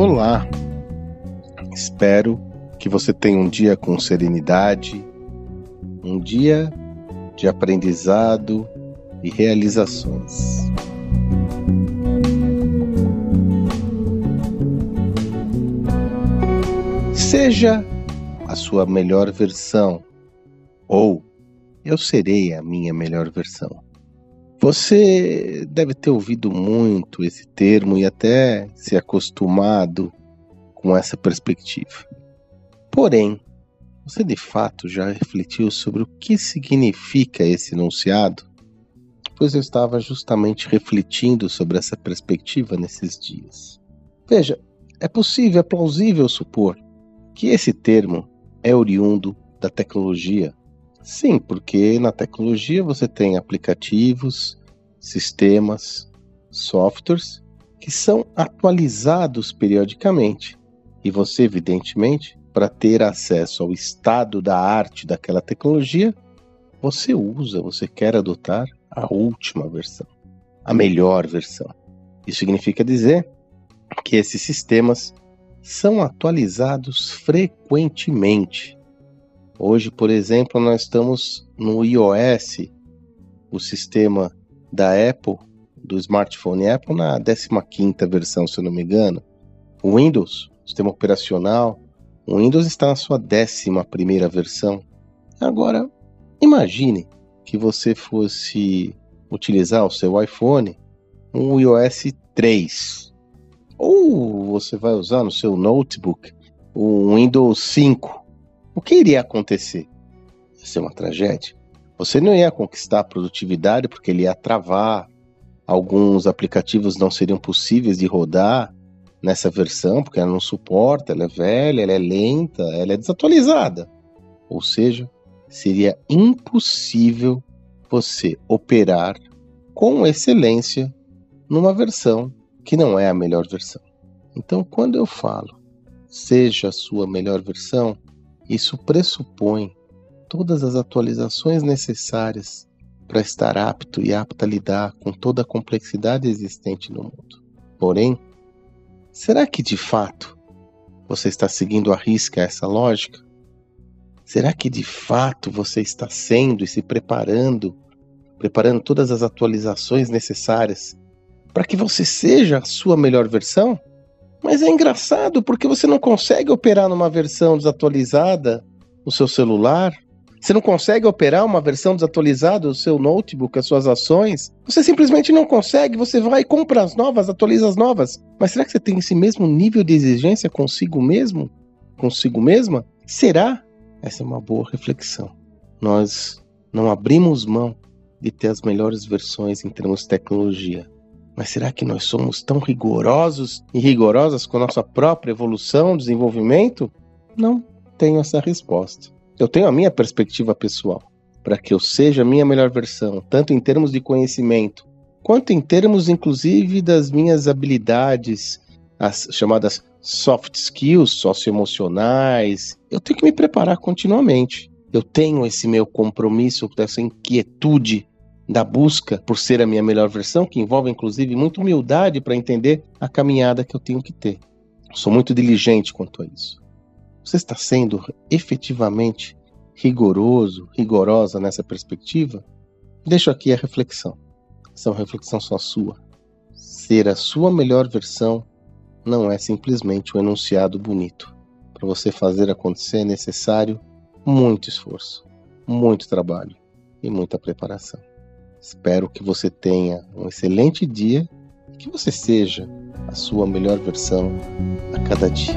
Olá! Espero que você tenha um dia com serenidade, um dia de aprendizado e realizações. Seja a sua melhor versão, ou eu serei a minha melhor versão. Você deve ter ouvido muito esse termo e até se acostumado com essa perspectiva. Porém, você de fato já refletiu sobre o que significa esse enunciado? Pois eu estava justamente refletindo sobre essa perspectiva nesses dias. Veja, é possível, é plausível supor que esse termo é oriundo da tecnologia Sim, porque na tecnologia você tem aplicativos, sistemas, softwares que são atualizados periodicamente. E você, evidentemente, para ter acesso ao estado da arte daquela tecnologia, você usa, você quer adotar a última versão, a melhor versão. Isso significa dizer que esses sistemas são atualizados frequentemente Hoje, por exemplo, nós estamos no iOS, o sistema da Apple, do smartphone Apple, na 15 versão, se eu não me engano. O Windows, sistema operacional, o Windows está na sua 11 versão. Agora, imagine que você fosse utilizar o seu iPhone um iOS 3. Ou você vai usar no seu notebook o Windows 5 o que iria acontecer? Ia ser uma tragédia. Você não ia conquistar a produtividade porque ele ia travar, alguns aplicativos não seriam possíveis de rodar nessa versão porque ela não suporta, ela é velha, ela é lenta, ela é desatualizada. Ou seja, seria impossível você operar com excelência numa versão que não é a melhor versão. Então, quando eu falo seja a sua melhor versão, isso pressupõe todas as atualizações necessárias para estar apto e apta a lidar com toda a complexidade existente no mundo. Porém, será que de fato você está seguindo à risca essa lógica? Será que de fato você está sendo e se preparando, preparando todas as atualizações necessárias para que você seja a sua melhor versão? Mas é engraçado porque você não consegue operar numa versão desatualizada no seu celular. Você não consegue operar uma versão desatualizada do seu notebook, as suas ações. Você simplesmente não consegue. Você vai compra as novas, atualiza as novas. Mas será que você tem esse mesmo nível de exigência consigo mesmo? Consigo mesma? Será? Essa é uma boa reflexão. Nós não abrimos mão de ter as melhores versões em termos de tecnologia. Mas será que nós somos tão rigorosos e rigorosas com a nossa própria evolução, desenvolvimento? Não tenho essa resposta. Eu tenho a minha perspectiva pessoal para que eu seja a minha melhor versão, tanto em termos de conhecimento, quanto em termos, inclusive, das minhas habilidades, as chamadas soft skills socioemocionais. Eu tenho que me preparar continuamente. Eu tenho esse meu compromisso, essa inquietude da busca por ser a minha melhor versão, que envolve inclusive muita humildade para entender a caminhada que eu tenho que ter. Sou muito diligente quanto a isso. Você está sendo efetivamente rigoroso, rigorosa nessa perspectiva? Deixo aqui a reflexão. Essa é uma reflexão só sua. Ser a sua melhor versão não é simplesmente um enunciado bonito. Para você fazer acontecer é necessário muito esforço, muito trabalho e muita preparação. Espero que você tenha um excelente dia e que você seja a sua melhor versão a cada dia.